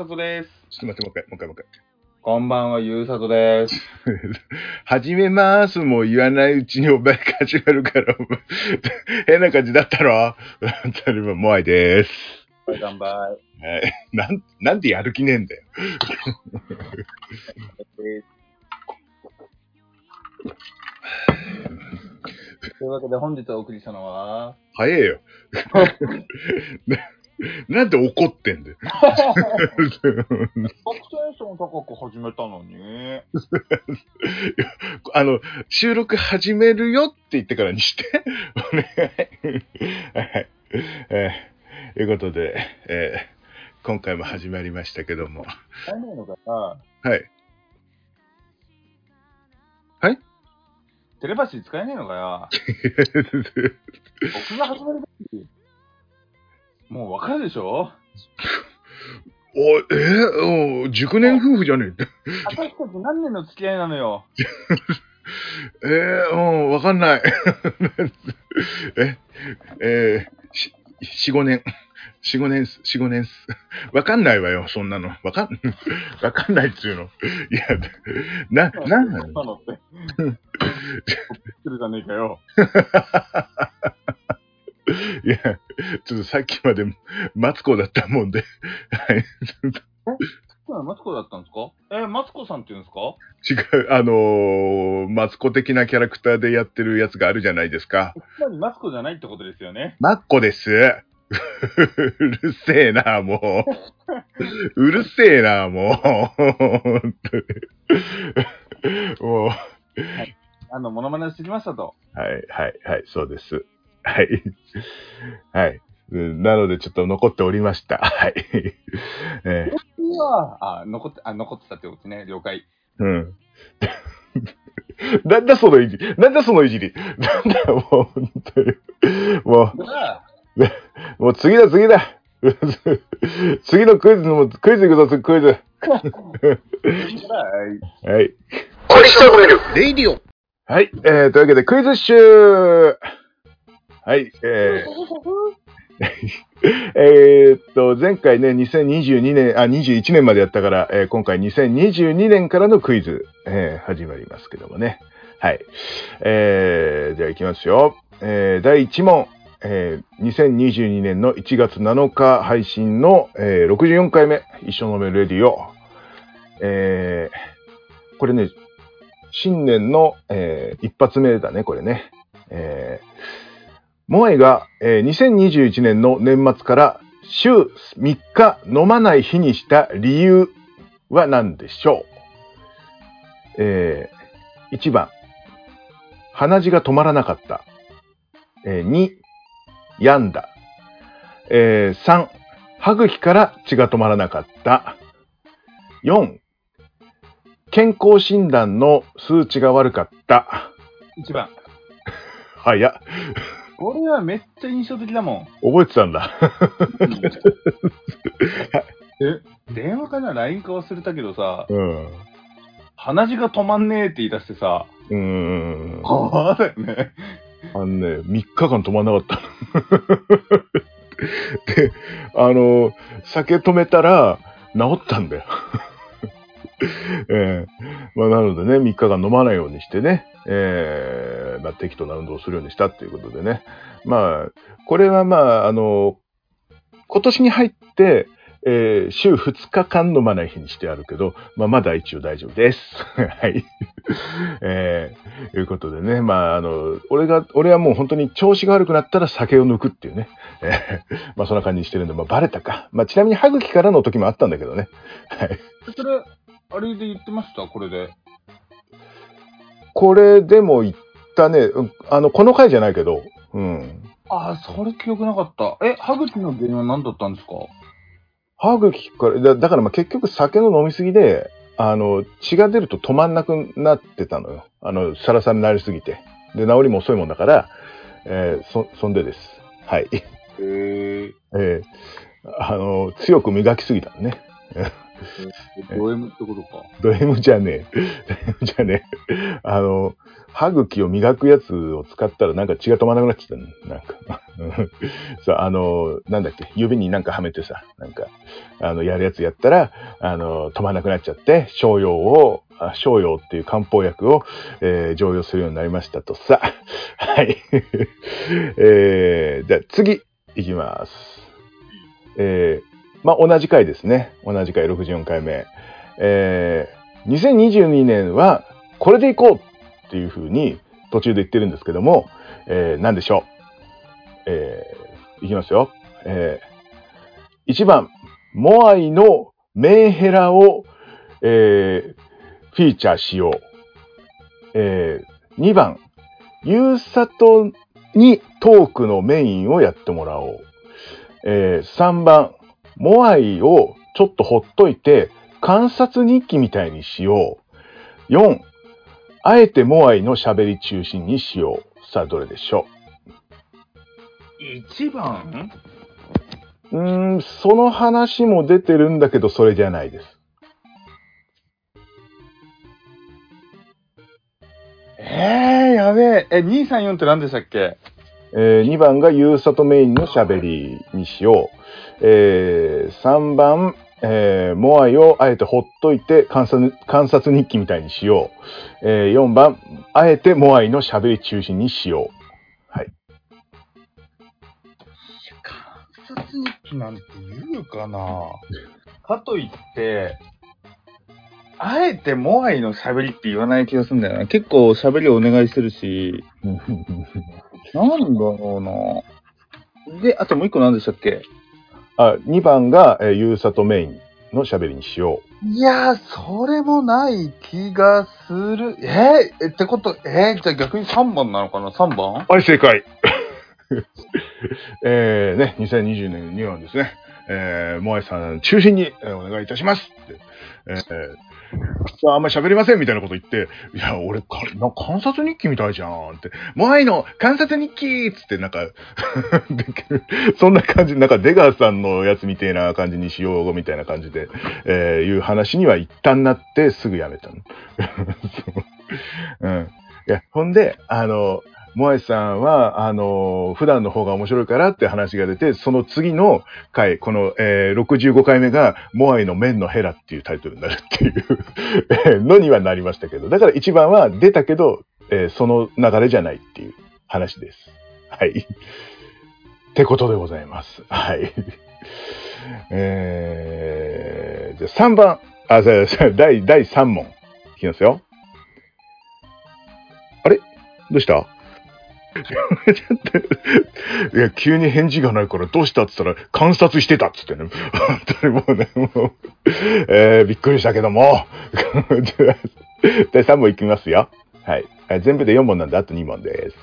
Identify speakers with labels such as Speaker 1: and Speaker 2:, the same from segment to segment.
Speaker 1: さとです。
Speaker 2: ちょっと待って、もう一回、もう一回、もう一回。
Speaker 1: こんばんは、ゆうさとです。
Speaker 2: 始めますも言わないうちにお前が始めるから、変な感じだったろ？本当にもう、モアイです。
Speaker 1: 乾杯。
Speaker 2: はい。なん、なんでやる気ねえんだよ。
Speaker 1: というわけで本日お送りしたのは、
Speaker 2: 早えよ。な なんで怒ってんだよ。
Speaker 1: 学生証高く始めたのに。
Speaker 2: あの、収録始めるよって言ってからにして。お願い。はい。えー、ということで、えー今回も始まりましたけども。
Speaker 1: 使えない
Speaker 2: はい？
Speaker 1: テレパシー使えないのかよ？僕が始める時もうわかるでしょ？
Speaker 2: お、え？ー、お熟年夫婦じゃねえって。
Speaker 1: 私たち何年の付き合いなのよ？
Speaker 2: えー、うん、わかんない。え、えー、し、四五年。四五年っす、四五年っす。わかんないわよ、そんなの。わかん、わかんないっつうの。いや、な、なんなの
Speaker 1: なのって。びっくりじゃねえかよ。
Speaker 2: いや、ちょっとさっきまでマツコだったもんで。はい。
Speaker 1: 今マツコだったんですか？え、マツコさんって言うんですか？
Speaker 2: 違う、あのーマツコ的なキャラクターでやってるやつがあるじゃないですか。
Speaker 1: つまりマツコじゃないってことですよね。
Speaker 2: マッコです。うるせえな、もう。うるせえな、もう。本当にもう。
Speaker 1: あの、モノマネをしてきましたと。
Speaker 2: はい、はい、はい、そうです。はい。はい。うんなので、ちょっと残っておりました。はい。え
Speaker 1: うわあ、残って、あ、残ってたってことね。了解。
Speaker 2: ーうん。なんだそのいじり。なんだそのいじり。なんだよ、もう、本当に。もう、もう次だ、次だ。次のクイズの、クイズ行くぞ、クイズ。
Speaker 1: はい。
Speaker 2: はい。はい。えー、というわけで、クイズ集はい。えー、えーっと、前回ね、2022年、あ、21年までやったから、えー今回2022年からのクイズ、えー始まりますけどもね。はい。えー、じゃあ行きますよ。えー、第1問。えー、2022年の1月7日配信の、えー64回目、一緒のメレディオ。えー、これね、新年の、えー一発目だね、これね。えー、モアイが、えー2021年の年末から週3日飲まない日にした理由は何でしょう？えー、1番、鼻血が止まらなかった。えー、2、病んだ。えー、3、歯茎から血が止まらなかった。4、健康診断の数値が悪かった。
Speaker 1: 一番。
Speaker 2: 早っ。
Speaker 1: これはめっちゃ印象的だもん。
Speaker 2: 覚えてたんだ。
Speaker 1: え、電話かな ?LINE か忘れたけどさ、
Speaker 2: うん。
Speaker 1: 鼻血が止まんねえって言い出してさ、
Speaker 2: うーん。
Speaker 1: ああだよね。
Speaker 2: あのね、3日間止まんなかったの。で、あの、酒止めたら治ったんだよ。ええまあ、なのでね、3日間飲まないようにしてね、ええまあ、適度な運動をするようにしたっていうことでね。まあ、これはまあ、あの、今年に入って、えー週2日間飲まない日にしてあるけど、まあ、まだ一応大丈夫です。はい。えー、いうことでね、まあ、あの、俺が、俺はもう本当に調子が悪くなったら酒を抜くっていうね。えーまあ、そんな感じにしてるんで、まあ、バレたか。まあ、ちなみに歯茎からの時もあったんだけどね。はい。
Speaker 1: それ、あれで言ってました？これで。
Speaker 2: これでも言ったね、うんあの、この回じゃないけど、うん。
Speaker 1: ああ、それ記憶なかった。え、歯茎の原因は何だったんですか？
Speaker 2: 歯茎から、だだからまあ結局酒の飲みすぎで、あの、血が出ると止まんなくなってたのよ。あの、サラサラになりすぎて。で、治りも遅いもんだから、えーそ、そんでです。はい。
Speaker 1: へえ。
Speaker 2: えーあの、強く磨きすぎたのね。
Speaker 1: ド M ってことか。
Speaker 2: ド M じゃねえ。ド M じゃねえ。あの、歯茎を磨くやつを使ったらなんか血が止まらなくなっちゃったね。なんか。そう、あの、なんだっけ、指になんかはめてさ、なんか、あの、やるやつやったら、あの、止まらなくなっちゃって、商用を、あ商用っていう漢方薬を、えー、常用するようになりましたとさ。はい。えー、じゃあ次、いきます。えー、まあ、同じ回ですね。同じ回64回目。えー、2022年はこれでいこうっていうふうに途中で言ってるんですけども、えー、何でしょう。えー、いきますよ。えー、1番、モアイのメンヘラを、えー、フィーチャーしよう。えー、2番、ユーサトにトークのメインをやってもらおう。えー、3番、モアイをちょっとほっといて観察日記みたいにしよう。4、あえてモアイの喋り中心にしよう。さあ、どれでしょ
Speaker 1: う ?1 番？
Speaker 2: うーん、その話も出てるんだけど、それじゃないです。
Speaker 1: えー、やべえ。え、234って何でしたっけ？
Speaker 2: えー、2番がユーサトメインの喋りにしよう。えー、3番、えー、モアイをあえてほっといて観察観察日記みたいにしよう。えー、4番、あえてモアイの喋り中心にしよう。はい。
Speaker 1: 観察日記なんて言うかなかといって、あえてモアイの喋りって言わない気がするんだよな。結構喋りをお願いしてるし。なんだろうな。で、あともう一個何でしたっけ？
Speaker 2: あ、2番が、えー、ユーサトメインの喋りにしよ
Speaker 1: う。いやー、それもない気がする。え？ー、ってこと、え？ー、じゃあ逆に3番なのかな ?3 番？
Speaker 2: はい、正解。えー、ね、2020年2番ですね。えー、モアイさん中心に、えー、お願いいたしますって。えーあんまり喋りませんみたいなこと言って、いや、俺、な観察日記みたいじゃんって、モアイの観察日記っつってなんか そんな感じ、なんか出川さんのやつみたいな感じにしようみたいな感じで、えー、いう話には一旦なってすぐやめたの。うん。いや、ほんで、あの、モアイさんは、あの、普段の方が面白いからって話が出て、その次の回、この、えー、65回目が、モアイの面のヘラっていうタイトルになるっていう のにはなりましたけど、だから一番は出たけど、えー、その流れじゃないっていう話です。はい。ってことでございます。はい。えー、じゃあ3番、あ、第、第3問。いきますよ。あれ？どうした？いや、急に返事がないからどうしたって言ったら観察してたっつってね。本当にもうね、もう、えー、びっくりしたけども。第3問いきますよ。はい。全部で4問なんで、あと2問です。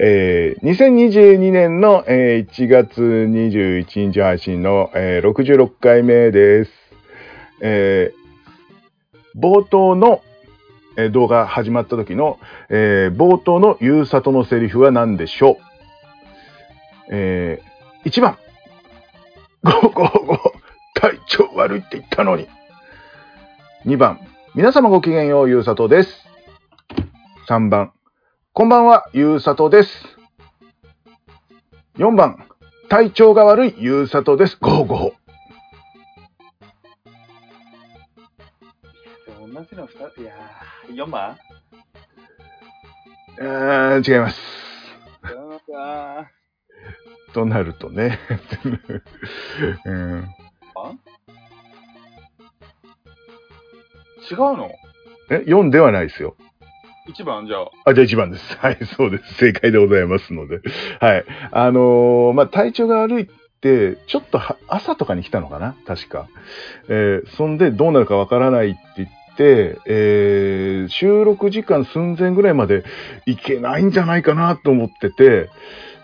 Speaker 2: えー、2022年の、えー、1月21日配信の、えー、66回目です。えー、冒頭のえ動画始まった時の、えー、冒頭のゆうさとのセリフは何でしょう？えー、1番。ゴーゴーゴー、体調悪いって言ったのに。2番。皆様ごきげんよう、ゆうさとです。3番。こんばんは、ゆうさとです。4番。体調が悪い、ゆうさとです。ゴー
Speaker 1: の2つ、いやー、4番？
Speaker 2: えー、違います。となるとね。うん、あ
Speaker 1: 違うの？
Speaker 2: え、4ではないですよ。
Speaker 1: 1番？じゃあ。
Speaker 2: あ、じゃあ1番です。はい、そうです。正解でございますので。はい。あのー、まあ、体調が悪いって、ちょっと朝とかに来たのかな？確か。えー、そんでどうなるかわからないって言って、えー、収録時間寸前ぐらいまで行けないんじゃないかなと思ってて、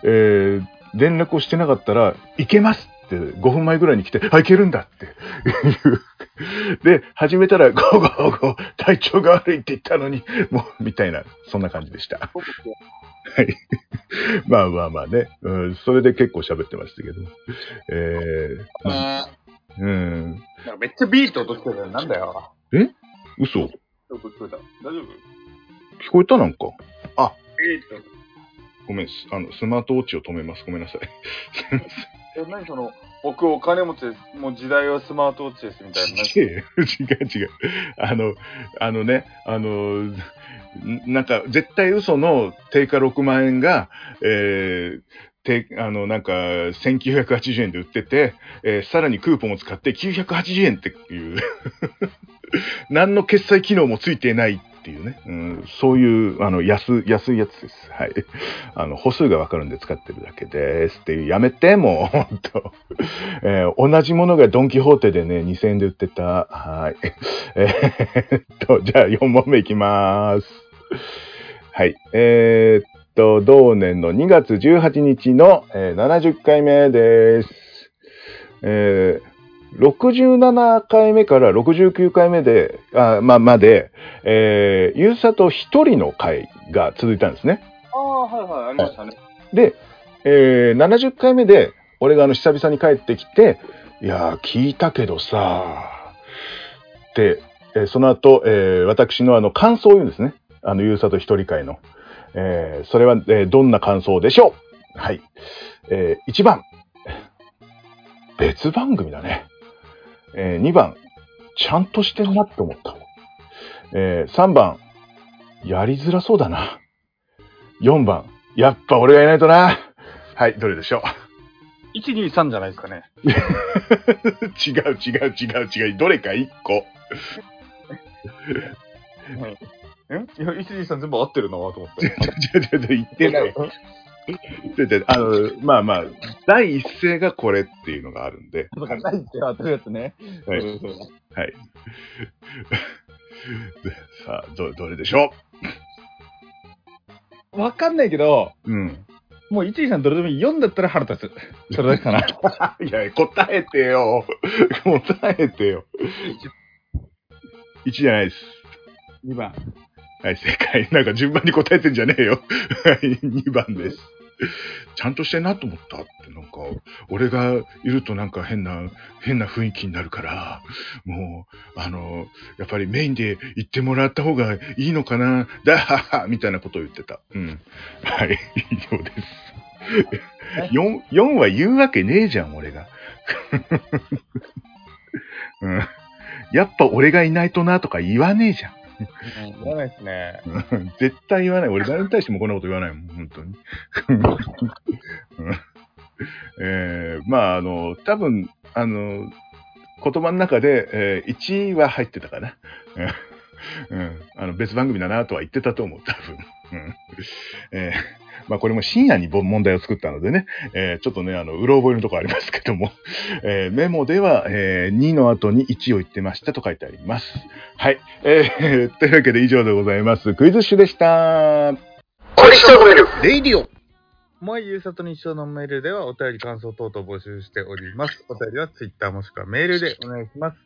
Speaker 2: えー、連絡をしてなかったら、行けますって5分前ぐらいに来て、あ、行けるんだっていう。で、始めたら、ゴーゴーゴー、体調が悪いって言ったのに、もう、みたいな、そんな感じでした。はい。まあまあまあね、うん、それで結構喋ってましたけど。えー、うん。
Speaker 1: なんかめっちゃビート落としてるよ。なんだよ。
Speaker 2: 嘘聞
Speaker 1: こえた。大丈夫？
Speaker 2: こえたなんか。
Speaker 1: ビート。
Speaker 2: ごめん、すあの、スマートウォッチを止めます。ごめんなさい。すいません。
Speaker 1: え、何その、僕お金持ちです。もう時代はスマートウォッチですみたいな。
Speaker 2: 違うよ違う違う。あの、あのね、あの、んなんか、絶対嘘の定価6万円が、えー、てあの、なんか、1980円で売ってて、えーさらにクーポンを使って980円っていう、何の決済機能もついてないっていうね、うん、そういう、あの、安、安いやつです。はい。あの、歩数がわかるんで使ってるだけですっていう、やめて、もう、ほんと。えー同じものがドンキホーテでね、2000円で売ってた。はい。えーと、じゃあ4問目いきます。はい。えーっと、同年の2月18日の、えー70回目です。えー67回目から69回目で、あまあ、まで、えー、ゆうさと一人の回が続いたんですね。
Speaker 1: ああ、はいはい、ありましたね。
Speaker 2: で、えー70回目で、俺があの久々に帰ってきて、いやー、聞いたけどさで、えーその後、えー私のあの感想を言うんですね。あの、ゆうさと一人会の。えーそれは、えーどんな感想でしょう？はい。えー1番。別番組だね。え2番。ちゃんとしてるなって思った。え3番。やりづらそうだな。4番。やっぱ俺がいないとな。はい、どれでしょう。
Speaker 1: 1、2、3じゃないですかね。
Speaker 2: 違う違う違う違う。どれか1個。
Speaker 1: え？いや、1、2、3全部合ってるなと思って。
Speaker 2: 違う違う違う、言ってない。あの、まあまあ、第一声がこれっていうのがあるんで。
Speaker 1: だからないって合ってるやつね。
Speaker 2: はい
Speaker 1: そうそう
Speaker 2: はい。で さあ、ど、どれでしょ
Speaker 1: わかんないけど、
Speaker 2: ううん。
Speaker 1: もう1、2、3どれでもいい。4だったら腹立つ。それだけかな。
Speaker 2: いや、答えてよ。答えてよ。1じゃないです。
Speaker 1: 2番。
Speaker 2: はい、正解。なんか順番に答えてんじゃねえよ。はい、2番です。ちゃんとしてんなと思ったって、なんか、俺がいるとなんか変な、変な雰囲気になるから、もう、あの、やっぱりメインで言ってもらった方がいいのかな、だははみたいなことを言ってた。うん。はい、以上です。4、4は言うわけねえじゃん、俺が。うん。やっぱ俺がいないとなとか言わねえじゃん。
Speaker 1: うん、言わないですね。
Speaker 2: う ん絶対言わない。俺誰に対してもこんなこと言わないもん、本当に。うんえーまあ、あの、多分、あの、言葉の中で、えー1は入ってたかな。うんうん、あの別番組だなとは言ってたと思う、多分。うんえーまあこれも深夜にぼ問題を作ったのでね、えーちょっとね、あの、うろ覚えのとこありますけども、えーメモでは、えー2の後に1を言ってましたと書いてあります。はい。えー というわけで以上でございます。クイズッシュでした。レイディオ
Speaker 1: もうゆうさとに一生呑めるではお便り感想等々募集しております。お便りはツイッターもしくはメールでお願いします。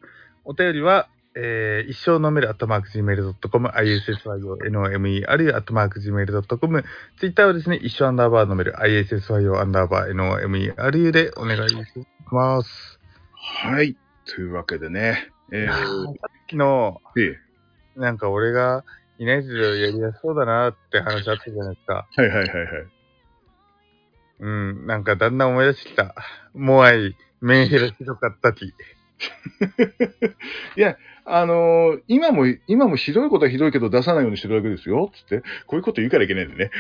Speaker 1: お便りは、えー、一生呑めるアットマーク Gmail.com、issyo.nomer アットマーク Gmail.com、ツイッターはですね、一生アンダーバー呑める issyo アンダーバー nomer でお願いします。
Speaker 2: はい。というわけでね、えー
Speaker 1: 昨日、
Speaker 2: え
Speaker 1: なんか俺がいないけどやりやすそうだなって話あったじゃないですか。
Speaker 2: ーはいはいはいはい。
Speaker 1: うん、なんかだんだん思い出してきた。モアイ、メンヘラひどかったき。
Speaker 2: あのー今も、今もひどいことはひどいけど出さないようにしてるわけですよ。つって、こういうこと言うからいけないんでね。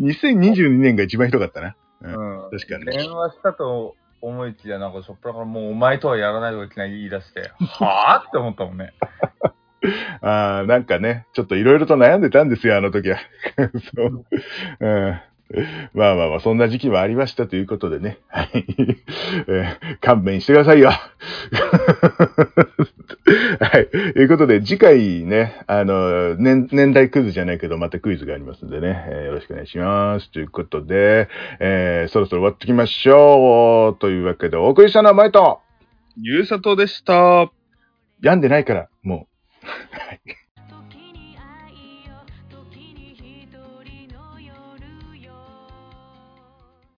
Speaker 2: 2022 年が一番ひどかったな。
Speaker 1: うん。
Speaker 2: 確かに
Speaker 1: 電話したと思いきや、なんかしょっぱなからもうお前とはやらないといけない言い出して、はぁって思ったもんね。
Speaker 2: あーなんかね、ちょっといろいろと悩んでたんですよ、あの時は。そう。うん まあまあまあ、そんな時期もありましたということでね。はい。えー勘弁してくださいよ。はい。ということで、次回ね、あの、年、年代クイズじゃないけど、またクイズがありますんでね、えーよろしくお願いします。ということで、えーそろそろ終わってきましょう。というわけで、お送りしたのはマイト
Speaker 1: ゆうさとでした。
Speaker 2: 病んでないから、もう。はい